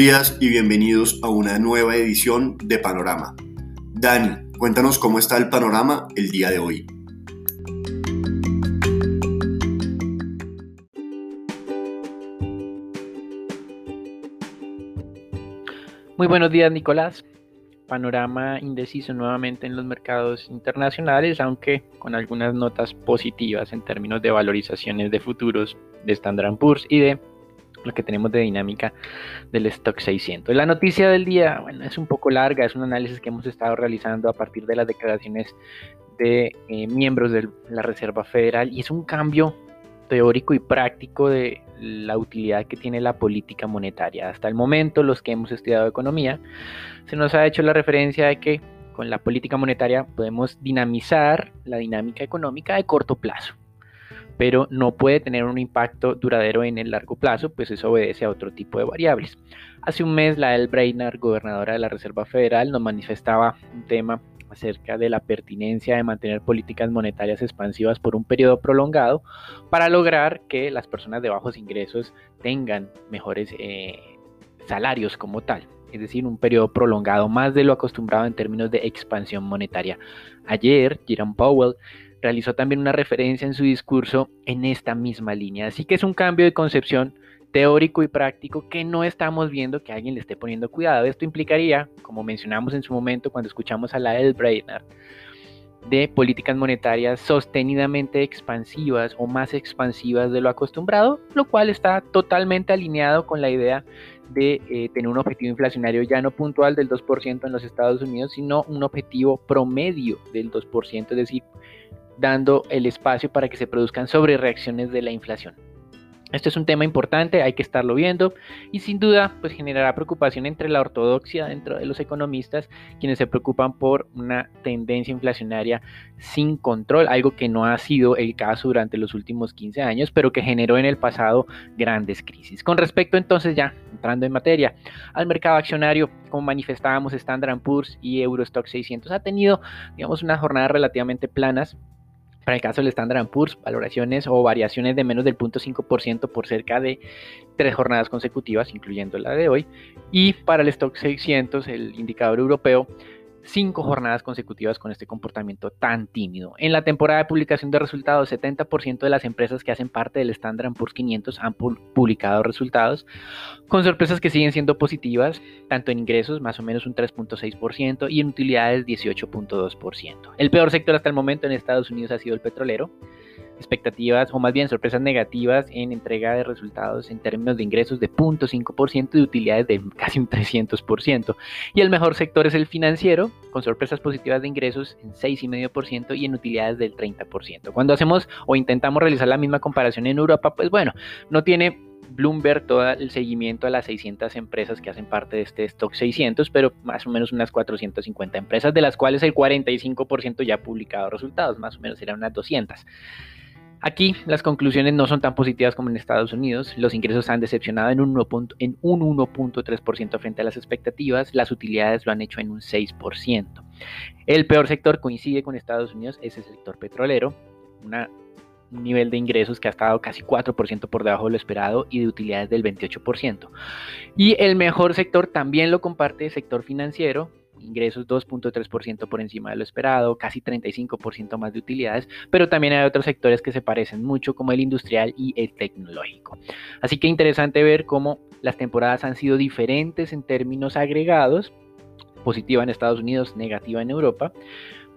Días y bienvenidos a una nueva edición de Panorama. Dani, cuéntanos cómo está el panorama el día de hoy. Muy buenos días, Nicolás. Panorama indeciso nuevamente en los mercados internacionales, aunque con algunas notas positivas en términos de valorizaciones de futuros de Standard Poor's y de lo que tenemos de dinámica del stock 600. La noticia del día, bueno, es un poco larga, es un análisis que hemos estado realizando a partir de las declaraciones de eh, miembros de la Reserva Federal y es un cambio teórico y práctico de la utilidad que tiene la política monetaria. Hasta el momento, los que hemos estudiado economía, se nos ha hecho la referencia de que con la política monetaria podemos dinamizar la dinámica económica de corto plazo pero no puede tener un impacto duradero en el largo plazo, pues eso obedece a otro tipo de variables. Hace un mes la El Brainard, gobernadora de la Reserva Federal, nos manifestaba un tema acerca de la pertinencia de mantener políticas monetarias expansivas por un periodo prolongado para lograr que las personas de bajos ingresos tengan mejores eh, salarios como tal es decir, un periodo prolongado más de lo acostumbrado en términos de expansión monetaria. Ayer, Jerome Powell realizó también una referencia en su discurso en esta misma línea. Así que es un cambio de concepción teórico y práctico que no estamos viendo que alguien le esté poniendo cuidado. Esto implicaría, como mencionamos en su momento cuando escuchamos a la El Brainerd, de políticas monetarias sostenidamente expansivas o más expansivas de lo acostumbrado, lo cual está totalmente alineado con la idea de eh, tener un objetivo inflacionario ya no puntual del 2% en los Estados Unidos, sino un objetivo promedio del 2%, es decir, dando el espacio para que se produzcan sobrereacciones de la inflación. Esto es un tema importante, hay que estarlo viendo y sin duda pues generará preocupación entre la ortodoxia dentro de los economistas quienes se preocupan por una tendencia inflacionaria sin control, algo que no ha sido el caso durante los últimos 15 años, pero que generó en el pasado grandes crisis. Con respecto entonces ya entrando en materia al mercado accionario, como manifestábamos Standard Poor's y Eurostock 600 ha tenido digamos unas jornadas relativamente planas para el caso del Standard Poor's, valoraciones o variaciones de menos del 0.5% por cerca de tres jornadas consecutivas, incluyendo la de hoy. Y para el Stock 600, el indicador europeo, cinco jornadas consecutivas con este comportamiento tan tímido. En la temporada de publicación de resultados, 70% de las empresas que hacen parte del Standard Poor's 500 han publicado resultados, con sorpresas que siguen siendo positivas, tanto en ingresos, más o menos un 3.6%, y en utilidades, 18.2%. El peor sector hasta el momento en Estados Unidos ha sido el petrolero, expectativas o más bien sorpresas negativas en entrega de resultados en términos de ingresos de 0.5% y de utilidades de casi un 300%. Y el mejor sector es el financiero, con sorpresas positivas de ingresos en 6,5% y en utilidades del 30%. Cuando hacemos o intentamos realizar la misma comparación en Europa, pues bueno, no tiene Bloomberg todo el seguimiento a las 600 empresas que hacen parte de este stock 600, pero más o menos unas 450 empresas, de las cuales el 45% ya ha publicado resultados, más o menos eran unas 200. Aquí las conclusiones no son tan positivas como en Estados Unidos. Los ingresos han decepcionado en un 1.3% frente a las expectativas. Las utilidades lo han hecho en un 6%. El peor sector coincide con Estados Unidos, es el sector petrolero. un nivel de ingresos que ha estado casi 4% por debajo de lo esperado y de utilidades del 28%. Y el mejor sector también lo comparte el sector financiero, ingresos 2.3% por encima de lo esperado, casi 35% más de utilidades, pero también hay otros sectores que se parecen mucho como el industrial y el tecnológico. Así que interesante ver cómo las temporadas han sido diferentes en términos agregados, positiva en Estados Unidos, negativa en Europa,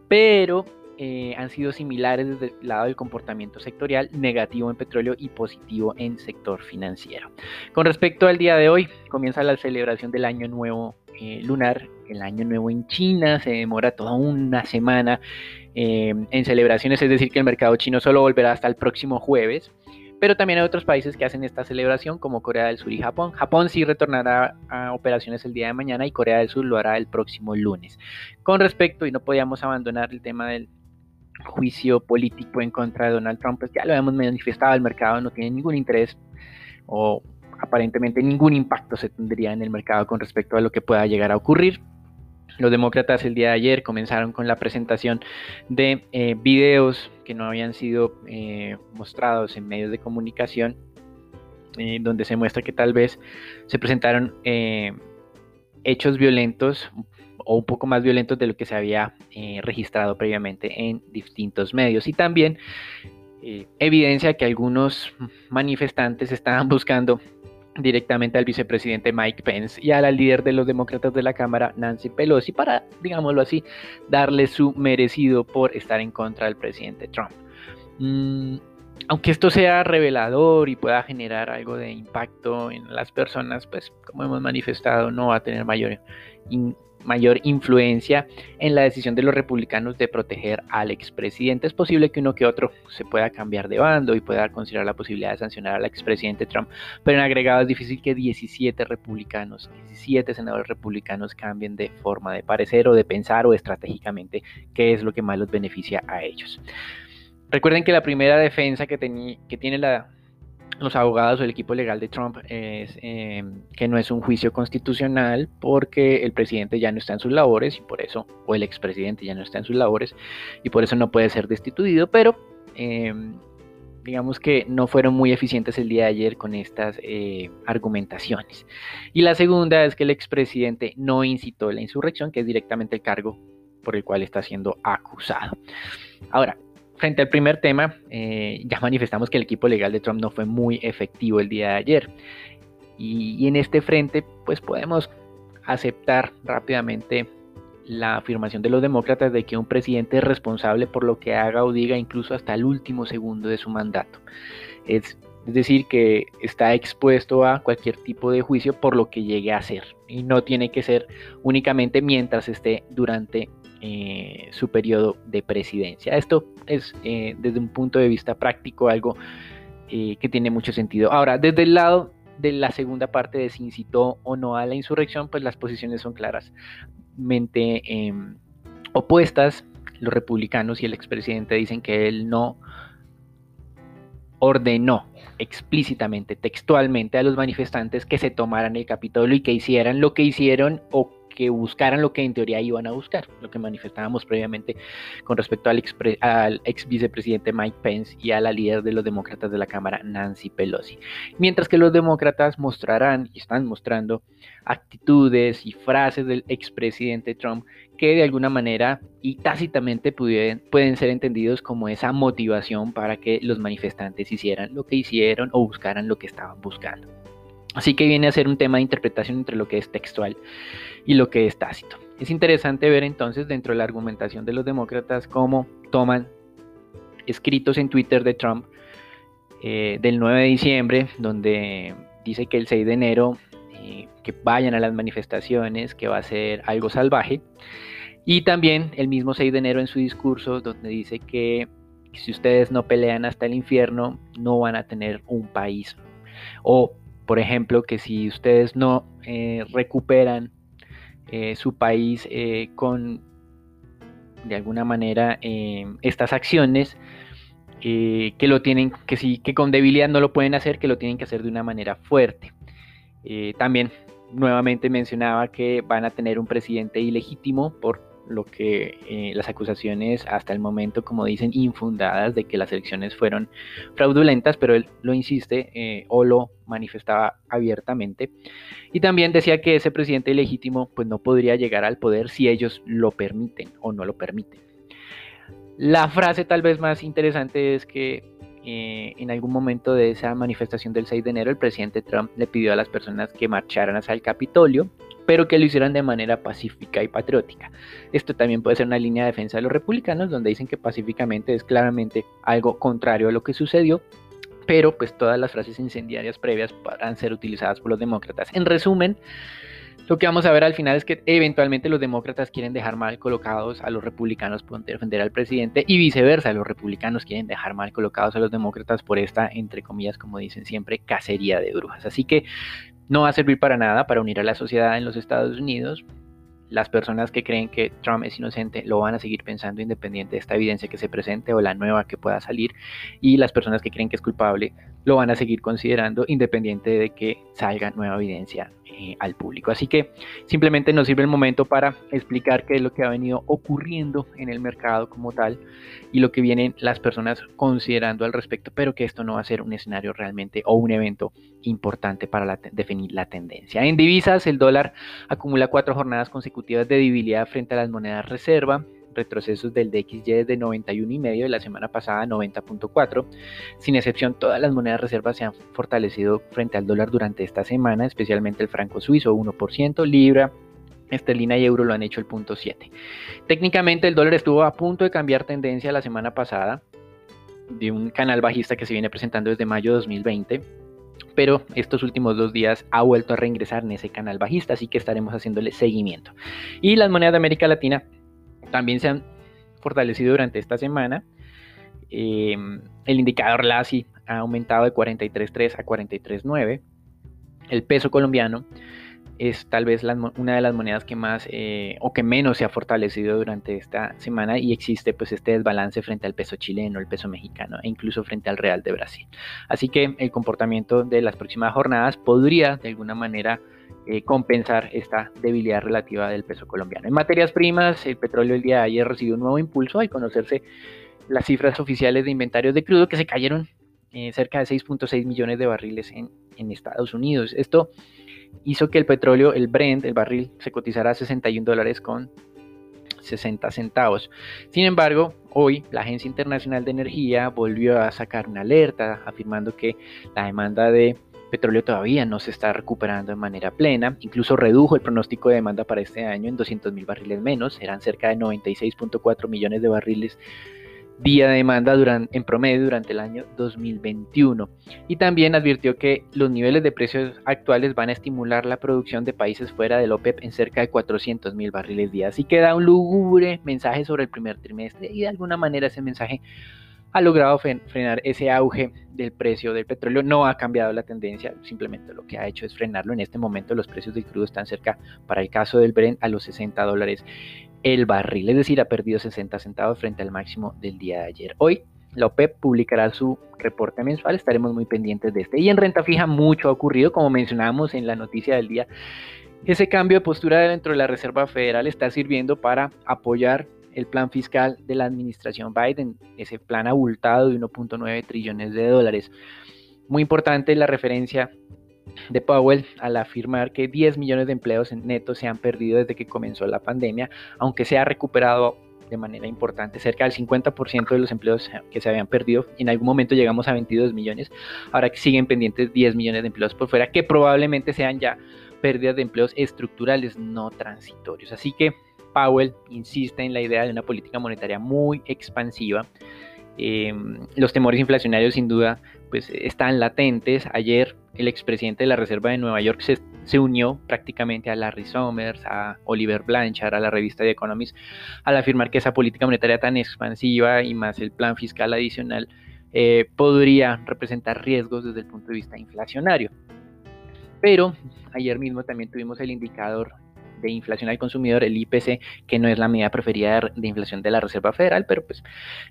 pero eh, han sido similares desde el lado del comportamiento sectorial, negativo en petróleo y positivo en sector financiero. Con respecto al día de hoy, comienza la celebración del año nuevo eh, lunar, el año nuevo en China, se demora toda una semana eh, en celebraciones, es decir, que el mercado chino solo volverá hasta el próximo jueves. Pero también hay otros países que hacen esta celebración, como Corea del Sur y Japón. Japón sí retornará a operaciones el día de mañana y Corea del Sur lo hará el próximo lunes. Con respecto, y no podíamos abandonar el tema del juicio político en contra de Donald Trump, pues ya lo hemos manifestado, el mercado no tiene ningún interés o aparentemente ningún impacto se tendría en el mercado con respecto a lo que pueda llegar a ocurrir. Los demócratas el día de ayer comenzaron con la presentación de eh, videos que no habían sido eh, mostrados en medios de comunicación eh, donde se muestra que tal vez se presentaron hechos violentos o un poco más violentos de lo que se había registrado previamente en distintos medios. Y también evidencia que algunos manifestantes estaban buscando directamente al vicepresidente Mike Pence y a la líder de los demócratas de la Cámara, Nancy Pelosi, para, digámoslo así, darle su merecido por estar en contra del presidente Trump. Mm, aunque esto sea revelador y pueda generar algo de impacto en las personas, pues como hemos manifestado, no va a tener mayor mayor influencia en la decisión de los republicanos de proteger al expresidente. Es posible que uno que otro se pueda cambiar de bando y pueda considerar la posibilidad de sancionar al expresidente Trump, pero en agregado es difícil que 17 republicanos, 17 senadores republicanos cambien de forma de parecer o de pensar o estratégicamente qué es lo que más los beneficia a ellos. Recuerden que la primera defensa que, que tiene la los abogados o el equipo legal de Trump es em, que no es un juicio constitucional porque el presidente ya no está en sus labores y por eso, o el expresidente ya no está en sus labores y por eso no puede ser destituido, pero em, digamos que no fueron muy eficientes el día de ayer con estas eh, argumentaciones. Y la segunda es que el expresidente no incitó la insurrección, que es directamente el cargo por el cual está siendo acusado. Ahora, frente al primer tema, eh, ya manifestamos que el equipo legal de Trump no fue muy efectivo el día de ayer. Y, en este frente, pues podemos aceptar rápidamente la afirmación de los demócratas de que un presidente es responsable por lo que haga o diga incluso hasta el último segundo de su mandato. Es, es, decir, que está expuesto a cualquier tipo de juicio por lo que llegue a hacer. Y no tiene que ser únicamente mientras esté durante eh, su periodo de presidencia. Esto es eh, desde un punto de vista práctico algo eh, que tiene mucho sentido. Ahora, desde el lado de la segunda parte de si incitó o no a la insurrección, pues las posiciones son claramente em, opuestas. Los republicanos y el expresidente dicen que él no ordenó explícitamente, textualmente a los manifestantes que se tomaran el Capitolio y que hicieran lo que hicieron o que buscaran lo que en teoría iban a buscar, lo que manifestábamos previamente con respecto al, al ex vicepresidente Mike Pence y a la líder de los demócratas de la Cámara, Nancy Pelosi. Mientras que los demócratas mostrarán y están mostrando actitudes y frases del expresidente Trump que de alguna manera y tácitamente pueden, pueden ser entendidos como esa motivación para que los manifestantes hicieran lo que hicieron o buscaran lo que estaban buscando. Así que viene a ser un tema de interpretación entre lo que es textual y lo que es tácito. Es interesante ver entonces dentro de la argumentación de los demócratas cómo toman escritos en Twitter de Trump eh, del 9 de diciembre, donde dice que el 6 de enero eh, que vayan a las manifestaciones, que va a ser algo salvaje. Y también el mismo 6 de enero en su discurso, donde dice que si ustedes no pelean hasta el infierno, no van a tener un país. O por ejemplo, que si ustedes no eh, recuperan eh, su país eh, con, de alguna manera, estas acciones, que lo tienen, que sí, que con debilidad no lo pueden hacer, que lo tienen que hacer de una manera fuerte. también nuevamente mencionaba que van a tener un presidente ilegítimo por lo que eh, las acusaciones hasta el momento, como dicen, infundadas de que las elecciones fueron fraudulentas, pero él lo insiste eh, o lo manifestaba abiertamente. Y también decía que ese presidente ilegítimo pues no podría llegar al poder si ellos lo permiten o no lo permiten. La frase tal vez más interesante es que eh, en algún momento de esa manifestación del 6 de enero el presidente Trump le pidió a las personas que marcharan hacia el Capitolio pero que lo hicieran de manera pacífica y patriótica. Esto también puede ser una línea de defensa de los republicanos, donde dicen que pacíficamente es claramente algo contrario a lo que sucedió, pero pues todas las frases incendiarias previas podrán ser utilizadas por los demócratas. En resumen, lo que vamos a ver al final es que eventualmente los demócratas quieren dejar mal colocados a los republicanos por defender al presidente y viceversa, los republicanos quieren dejar mal colocados a los demócratas por esta, entre comillas, como dicen siempre, cacería de brujas. Así que no va a servir para nada para unir a la sociedad en los Estados Unidos. las personas que creen que Trump es inocente lo van a seguir pensando independiente de esta evidencia que se presente o la nueva que pueda salir. Y las personas que creen que es culpable lo van a seguir considerando independiente de que salga nueva evidencia eh, al público. Así que simplemente nos sirve el momento para explicar qué es lo que ha venido ocurriendo en el mercado como tal y lo que vienen las personas considerando al respecto, pero que esto no va a ser un escenario realmente o un evento importante para definir la tendencia. En divisas, el dólar acumula cuatro jornadas consecutivas de debilidad frente a las monedas reserva retrocesos del DXY de 91,5 de la semana pasada a 90.4. Sin excepción, todas las monedas reservas se han fortalecido frente al dólar durante esta semana, especialmente el franco suizo 1%, libra, esterlina y euro lo han hecho el punto 7. Técnicamente el dólar estuvo a punto de cambiar tendencia la semana pasada de un canal bajista que se viene presentando desde mayo de 2020 pero estos últimos dos días ha vuelto a reingresar en ese canal bajista, así que estaremos haciéndole seguimiento. Y las monedas de América Latina también se han fortalecido durante esta semana. Eh, el indicador LASI ha aumentado de 43.3 a 43.9. El peso colombiano es tal vez una de las monedas que más eh, o que menos se ha fortalecido durante esta semana y existe pues este desbalance frente al peso chileno, el peso mexicano e incluso frente al real de Brasil. Así que el comportamiento de las próximas jornadas podría de alguna manera eh, compensar esta debilidad relativa del peso colombiano. En materias primas, el petróleo el día de ayer recibió un nuevo impulso al conocerse las cifras oficiales de inventarios de crudo que se cayeron eh, cerca de 6.6 millones de barriles en, en, Estados Unidos. Esto hizo que el petróleo, el Brent, el barril, se cotizara a 61 dólares con 60 centavos. Sin embargo, hoy la Agencia Internacional de Energía volvió a sacar una alerta afirmando que la demanda de petróleo todavía no se está recuperando de manera plena, incluso redujo el pronóstico de demanda para este año en 200 mil barriles menos, eran cerca de 96.4 millones de barriles día de demanda durante, en promedio durante el año 2021. Y también advirtió que los niveles de precios actuales van a estimular la producción de países fuera del OPEP en cerca de 400 mil barriles día. Así que da un lúgubre mensaje sobre el primer trimestre y de alguna manera ese mensaje ha logrado frenar ese auge del precio del petróleo. No ha cambiado la tendencia, simplemente lo que ha hecho es frenarlo. En este momento los precios del crudo están cerca, para el caso del Brent, a los 60 dólares el barril, es decir, ha perdido 60 centavos frente al máximo del día de ayer. Hoy la OPEP publicará su reporte mensual, estaremos muy pendientes de este. Y en renta fija mucho ha ocurrido, como mencionábamos en la noticia del día. Ese cambio de postura dentro de la Reserva Federal está sirviendo para apoyar el plan fiscal de la administración Biden, ese plan abultado de 1.9 trillones de dólares. Muy importante la referencia de Powell al afirmar que 10 millones de empleos netos se han perdido desde que comenzó la pandemia, aunque se ha recuperado de manera importante, cerca del 50% de los empleos que se habían perdido, en algún momento llegamos a 22 millones, ahora que siguen pendientes 10 millones de empleos por fuera, que probablemente sean ya pérdidas de empleos estructurales, no transitorios. Así que Powell insiste en la idea de una política monetaria muy expansiva. Em, los temores inflacionarios sin duda pues, están latentes. Ayer el expresidente de la Reserva de Nueva York se, unió prácticamente a Larry Summers, a Oliver Blanchard, a la revista The Economist, al afirmar que esa política monetaria tan expansiva y más el plan fiscal adicional eh, podría representar riesgos desde el punto de vista inflacionario. Pero ayer mismo también tuvimos el indicador de inflación al consumidor, el IPC, que no es la medida preferida de inflación de la Reserva Federal, pero pues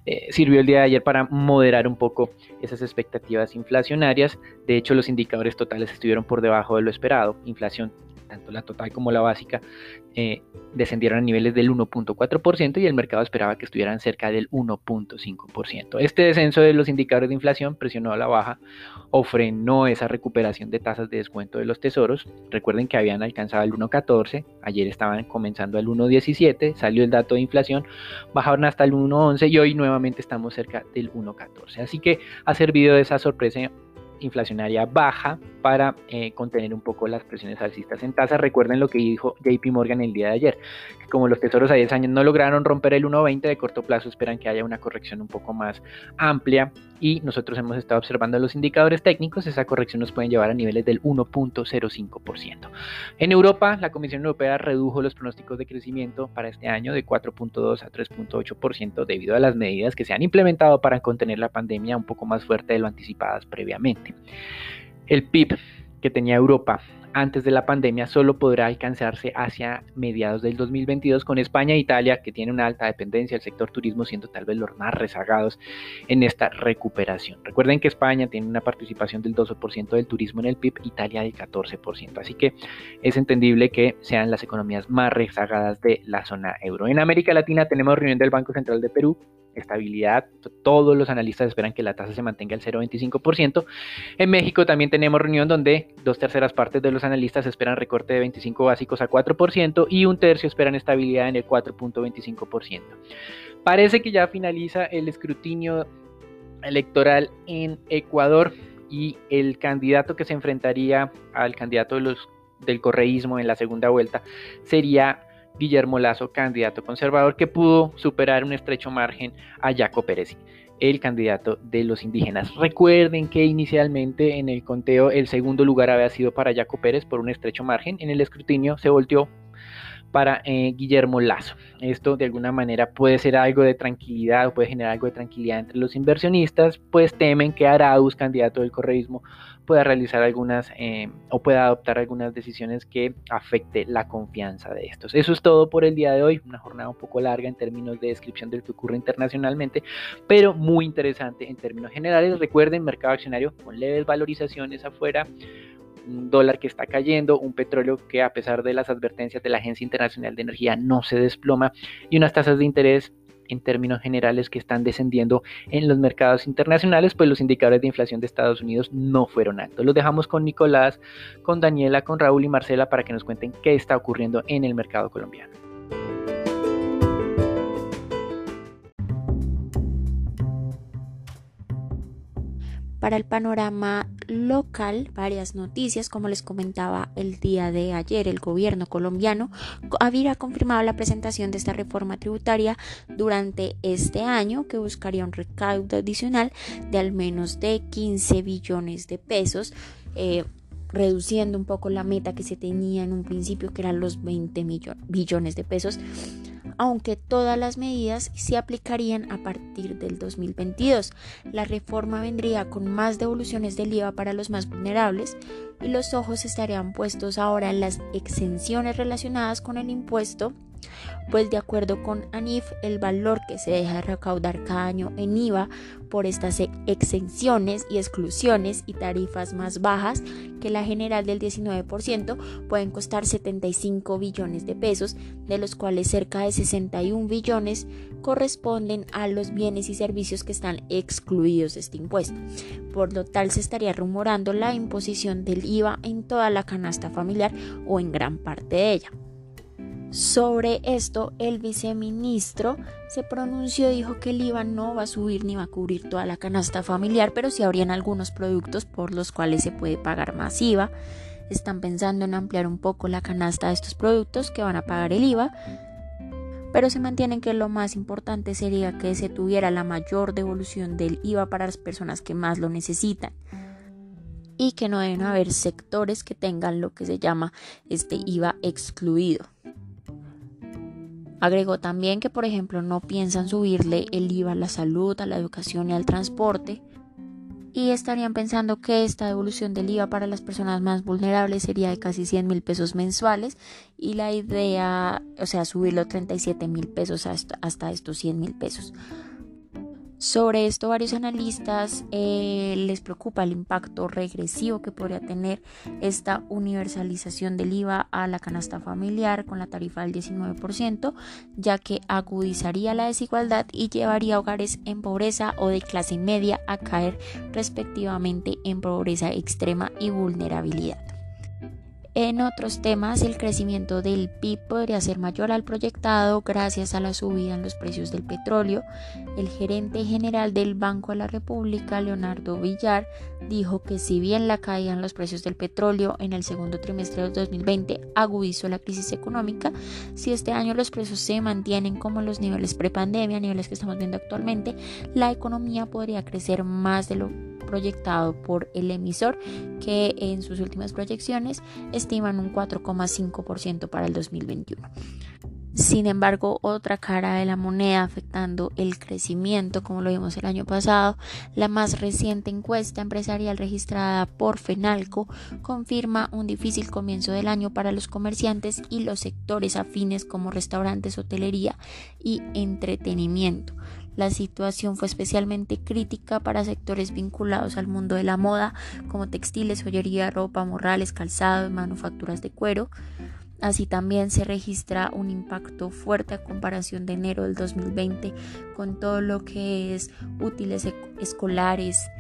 eh, sirvió el día de ayer para moderar un poco esas expectativas inflacionarias. De hecho, los indicadores totales estuvieron por debajo de lo esperado. Inflación tanto la total como la básica, eh, descendieron a niveles del 1.4% y el mercado esperaba que estuvieran cerca del 1.5%. Este descenso de los indicadores de inflación presionó a la baja o frenó esa recuperación de tasas de descuento de los tesoros. Recuerden que habían alcanzado el 1.14, ayer estaban comenzando al 1.17, salió el dato de inflación, bajaron hasta el 1.11 y hoy nuevamente estamos cerca del 1.14. Así que ha servido de esa sorpresa inflacionaria baja para eh, contener un poco las presiones alcistas en tasa. Recuerden lo que dijo JP Morgan el día de ayer, que como los tesoros a 10 años no lograron romper el 1.20 de corto plazo, esperan que haya una corrección un poco más amplia y nosotros hemos estado observando los indicadores técnicos, esa corrección nos puede llevar a niveles del 1.05%. En Europa, la Comisión Europea redujo los pronósticos de crecimiento para este año de 4.2 a 3.8% debido a las medidas que se han implementado para contener la pandemia un poco más fuerte de lo anticipadas previamente. El PIB que tenía Europa antes de la pandemia solo podrá alcanzarse hacia mediados del 2022 con España e Italia, que tiene una alta dependencia del sector turismo, siendo tal vez los más rezagados en esta recuperación. Recuerden que España tiene una participación del 12% del turismo en el PIB, Italia del 14%, así que es entendible que sean las economías más rezagadas de la zona euro. En América Latina tenemos reunión del Banco Central de Perú, estabilidad. Todos los analistas esperan que la tasa se mantenga al 0,25%. En México también tenemos reunión donde dos terceras partes de los analistas esperan recorte de 25 básicos a 4% y un tercio esperan estabilidad en el 4.25%. Parece que ya finaliza el escrutinio electoral en Ecuador y el candidato que se enfrentaría al candidato de los, del correísmo en la segunda vuelta sería Guillermo Lazo, candidato conservador, que pudo superar un estrecho margen a Jaco Pérez, el candidato de los indígenas. Recuerden que inicialmente en el conteo el segundo lugar había sido para Jaco Pérez por un estrecho margen. En el escrutinio se volteó para eh, Guillermo Lazo. Esto de alguna manera puede ser algo de tranquilidad o puede generar algo de tranquilidad entre los inversionistas, pues temen que Arauz, candidato del correísmo, pueda realizar algunas eh, o pueda adoptar algunas decisiones que afecte la confianza de estos. Eso es todo por el día de hoy, una jornada un poco larga en términos de descripción de lo que ocurre internacionalmente, pero muy interesante en términos generales. Recuerden, mercado accionario con leves valorizaciones afuera un dólar que está cayendo, un petróleo que a pesar de las advertencias de la Agencia Internacional de Energía no se desploma y unas tasas de interés en términos generales que están descendiendo en los mercados internacionales, pues los indicadores de inflación de Estados Unidos no fueron altos. Los dejamos con Nicolás, con Daniela, con Raúl y Marcela para que nos cuenten qué está ocurriendo en el mercado colombiano. Para el panorama local, varias noticias, como les comentaba el día de ayer, el gobierno colombiano había confirmado la presentación de esta reforma tributaria durante este año que buscaría un recaudo adicional de al menos de 15 billones de pesos. Eh, reduciendo un poco la meta que se tenía en un principio, que eran los 20 billones de pesos aunque todas las medidas se aplicarían a partir del 2022. La reforma vendría con más devoluciones del IVA para los más vulnerables y los ojos estarían puestos ahora en las exenciones relacionadas con el impuesto pues de acuerdo con ANIF, el valor que se deja de recaudar cada año en IVA por estas exenciones y exclusiones y tarifas más bajas que la general del 19% pueden costar 75 billones de pesos, de los cuales cerca de 61 billones corresponden a los bienes y servicios que están excluidos de este impuesto. Por lo tal se estaría rumorando la imposición del IVA en toda la canasta familiar o en gran parte de ella. Sobre esto, el viceministro se pronunció y dijo que el IVA no va a subir ni va a cubrir toda la canasta familiar, pero sí habrían algunos productos por los cuales se puede pagar más IVA. Están pensando en ampliar un poco la canasta de estos productos que van a pagar el IVA, pero se mantienen que lo más importante sería que se tuviera la mayor devolución del IVA para las personas que más lo necesitan y que no deben haber sectores que tengan lo que se llama este IVA excluido. Agregó también que, por ejemplo, no piensan subirle el IVA a la salud, a la educación y al transporte. Y estarían pensando que esta devolución del IVA para las personas más vulnerables sería de casi 100 mil pesos mensuales y la idea, o sea, subirlo 37 mil pesos hasta, hasta estos 100 mil pesos. Sobre esto, varios analistas eh, les preocupa el impacto regresivo que podría tener esta universalización del IVA a la canasta familiar con la tarifa del 19%, ya que agudizaría la desigualdad y llevaría a hogares en pobreza o de clase media a caer respectivamente en pobreza extrema y vulnerabilidad. En otros temas, el crecimiento del PIB podría ser mayor al proyectado gracias a la subida en los precios del petróleo. El gerente general del Banco de la República, Leonardo Villar, dijo que si bien la caída en los precios del petróleo en el segundo trimestre de 2020 agudizó la crisis económica, si este año los precios se mantienen como los niveles prepandemia, niveles que estamos viendo actualmente, la economía podría crecer más de lo proyectado por el emisor que en sus últimas proyecciones estiman un 4,5% para el 2021. Sin embargo, otra cara de la moneda afectando el crecimiento, como lo vimos el año pasado, la más reciente encuesta empresarial registrada por Fenalco confirma un difícil comienzo del año para los comerciantes y los sectores afines como restaurantes, hotelería y entretenimiento. La situación fue especialmente crítica para sectores vinculados al mundo de la moda, como textiles, joyería, ropa, morrales, calzado manufacturas de cuero. Así también se registra un impacto fuerte a comparación de enero del 2020 con todo lo que es útiles escolares,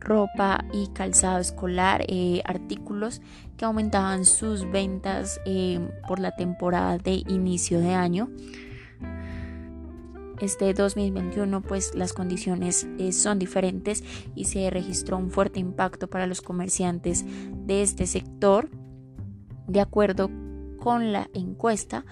ropa y calzado escolar, eh, artículos que aumentaban sus ventas eh, por la temporada de inicio de año. Este 2021 pues las condiciones eh, son diferentes y se registró un fuerte impacto para los comerciantes de este sector. De acuerdo con la encuesta,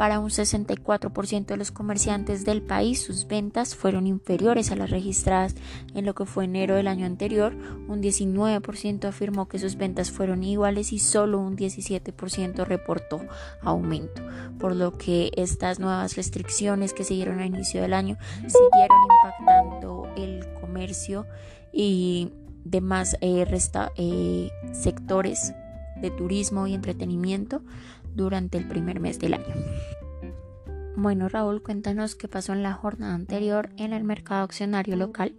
para un 64% de los comerciantes del país sus ventas fueron inferiores a las registradas en lo que fue enero del año anterior. Un 19% afirmó que sus ventas fueron iguales y solo un 17% reportó aumento. Por lo que estas nuevas restricciones que se dieron a inicio del año siguieron impactando el comercio y demás eh, eh, sectores de turismo y entretenimiento durante el primer mes del año. Bueno, Raúl, cuéntanos qué pasó en la jornada anterior en el mercado accionario local.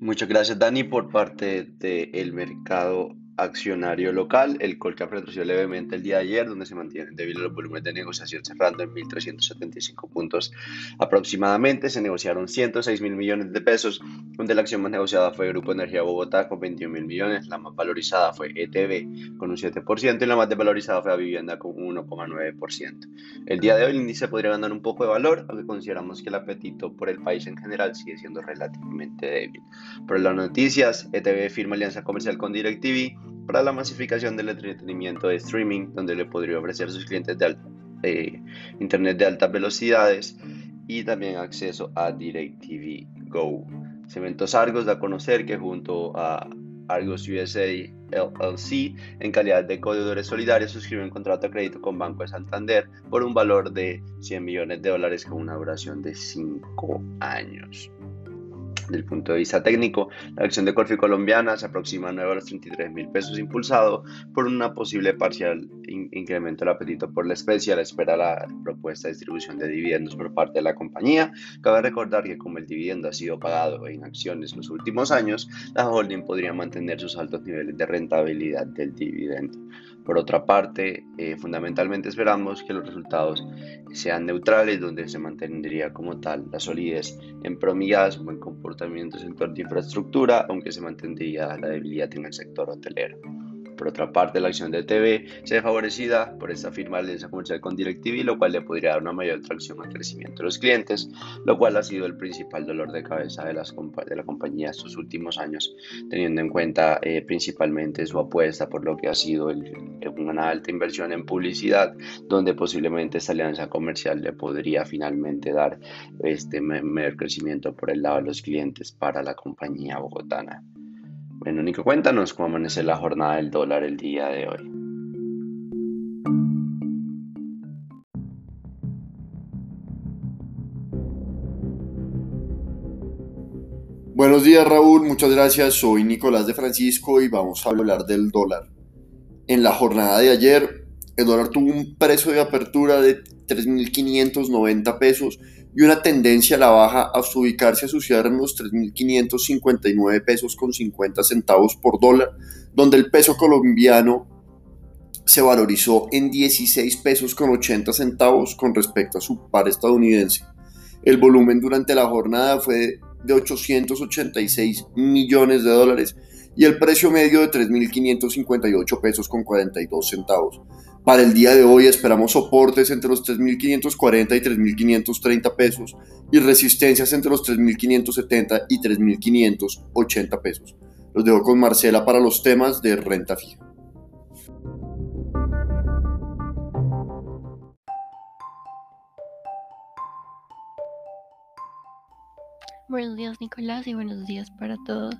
Muchas gracias Dani por parte del mercado accionario local, el Colcap retrocedió levemente el día de ayer, donde se mantiene debido a los volúmenes de negociación cerrando en 1.375 puntos aproximadamente. Se negociaron 106 mil millones de pesos, donde la acción más negociada fue Grupo Energía Bogotá con 21 mil millones, la más valorizada fue ETV con un 7% y la más desvalorizada fue la vivienda con 1,9%. El día de hoy el índice podría ganar un poco de valor, aunque consideramos que el apetito por el país en general sigue siendo relativamente débil. Por las noticias, ETV firma alianza comercial con DirecTV para la masificación del entretenimiento de streaming, donde le podría ofrecer a sus clientes de eh, internet de altas velocidades y también acceso a DirecTV Go. Cementos Argos da a conocer que junto a Argos USA LLC, en calidad de codedores solidarios, suscribe un contrato de crédito con Banco de Santander por un valor de 100 millones de dólares con una duración de 5 años. Desde el punto de vista técnico, la acción de Corfi colombiana se aproxima a 9 a los 33 mil pesos impulsado por una posible parcial incremento del apetito por la especie a la espera de la propuesta de distribución de dividendos por parte de la compañía. Cabe recordar que como el dividendo ha sido pagado en acciones los últimos años, la holding podría mantener sus altos niveles de rentabilidad del dividendo. Por otra parte, eh, fundamentalmente esperamos que los resultados sean neutrales, donde se mantendría como tal la solidez en promigas, buen comportamiento en sector de infraestructura, aunque se mantendría la debilidad en el sector hotelero. Por otra parte, la acción de TV se ve favorecida por esta firma de alianza comercial con DirecTV, lo cual le podría dar una mayor tracción al crecimiento de los clientes, lo cual ha sido el principal dolor de cabeza de, la compañía estos últimos años, teniendo en cuenta eh, principalmente su apuesta por lo que ha sido una alta inversión en publicidad, donde posiblemente esta alianza comercial le podría finalmente dar este mayor crecimiento por el lado de los clientes para la compañía bogotana. Bueno, Nico, cuéntanos cómo amanece la jornada del dólar el día de hoy. Buenos días Raúl, muchas gracias. Soy Nicolás de Francisco y vamos a hablar del dólar. En la jornada de ayer, el dólar tuvo un precio de apertura de 3.590 pesos y una tendencia a la baja hasta ubicarse a cierre en los 3.559 pesos con 50 centavos por dólar, donde el peso colombiano se valorizó en 16 pesos con 80 centavos con respecto a su par estadounidense. El volumen durante la jornada fue de 886 millones de dólares y el precio medio de 3.558 pesos con 42 centavos. Para el día de hoy esperamos soportes entre los 3.540 y 3.530 pesos y resistencias entre los 3.570 y 3.580 pesos. Los dejo con Marcela para los temas de renta fija. Buenos días Nicolás y buenos días para todos.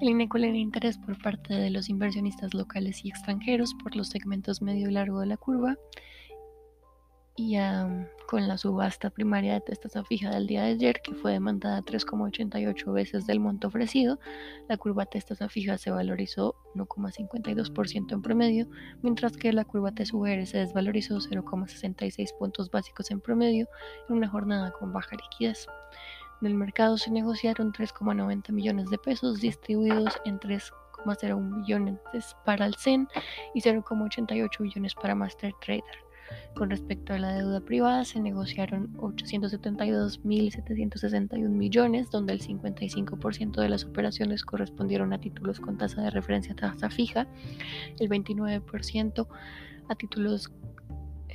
El INE el interés por parte de los inversionistas locales y extranjeros por los segmentos medio y largo de la curva y con la subasta primaria de testa fija del día de ayer, que fue demandada 3,88 veces del monto ofrecido, la curva testa fija se valorizó 1,52% en promedio, mientras que la curva TSUR se desvalorizó 0,66 puntos básicos en promedio en una jornada con baja liquidez. En el mercado se negociaron 3,90 millones de pesos distribuidos en 3,01 millones para el CEN y 0,88 millones para Master Trader. Con respecto a la deuda privada, se negociaron 872.761 millones, donde el 55% de las operaciones correspondieron a títulos con tasa de referencia tasa fija, el 29% a títulos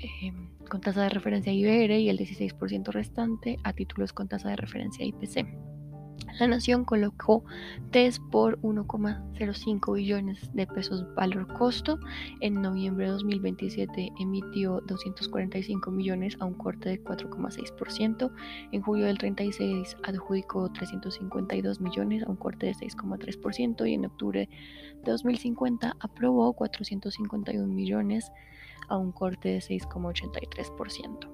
eh, con tasa de referencia IBR y el 16% restante a títulos con tasa de referencia IPC. La nación colocó TES por 1,05 billones de pesos valor costo. En noviembre de 2027 emitió 245 millones a un corte de 4,6%. En julio del 36 adjudicó 352 millones a un corte de 6,3%. Y en octubre de 2050 aprobó 451 millones a un corte de 6,83%.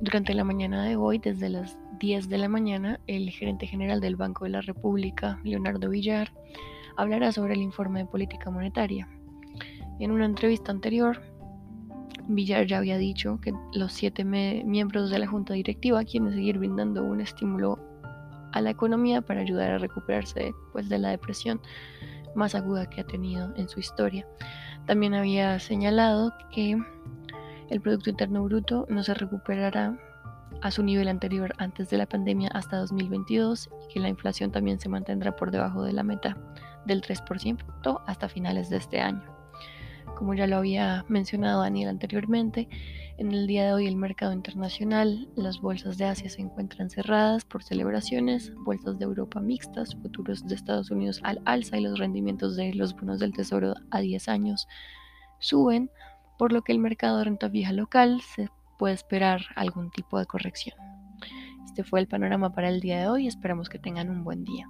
durante la mañana de hoy, desde las 10 de la mañana, el gerente general del Banco de la República, Leonardo Villar, hablará sobre el informe de política monetaria. En una entrevista anterior, Villar ya había dicho que los siete miembros de la junta directiva quieren seguir brindando un estímulo a la economía para ayudar a recuperarse pues, de la depresión más aguda que ha tenido en su historia. También había señalado que el Producto Interno Bruto no se recuperará a su nivel anterior antes de la pandemia hasta 2022 y que la inflación también se mantendrá por debajo de la meta del 3% hasta finales de este año. Como ya lo había mencionado Daniel anteriormente, en el día de hoy el mercado internacional, las bolsas de Asia se encuentran cerradas por celebraciones, bolsas de Europa mixtas, futuros de Estados Unidos al alza y los rendimientos de los bonos del Tesoro a 10 años suben, por lo que el mercado de renta fija local se puede esperar algún tipo de corrección. Este fue el panorama para el día de hoy, esperamos que tengan un buen día.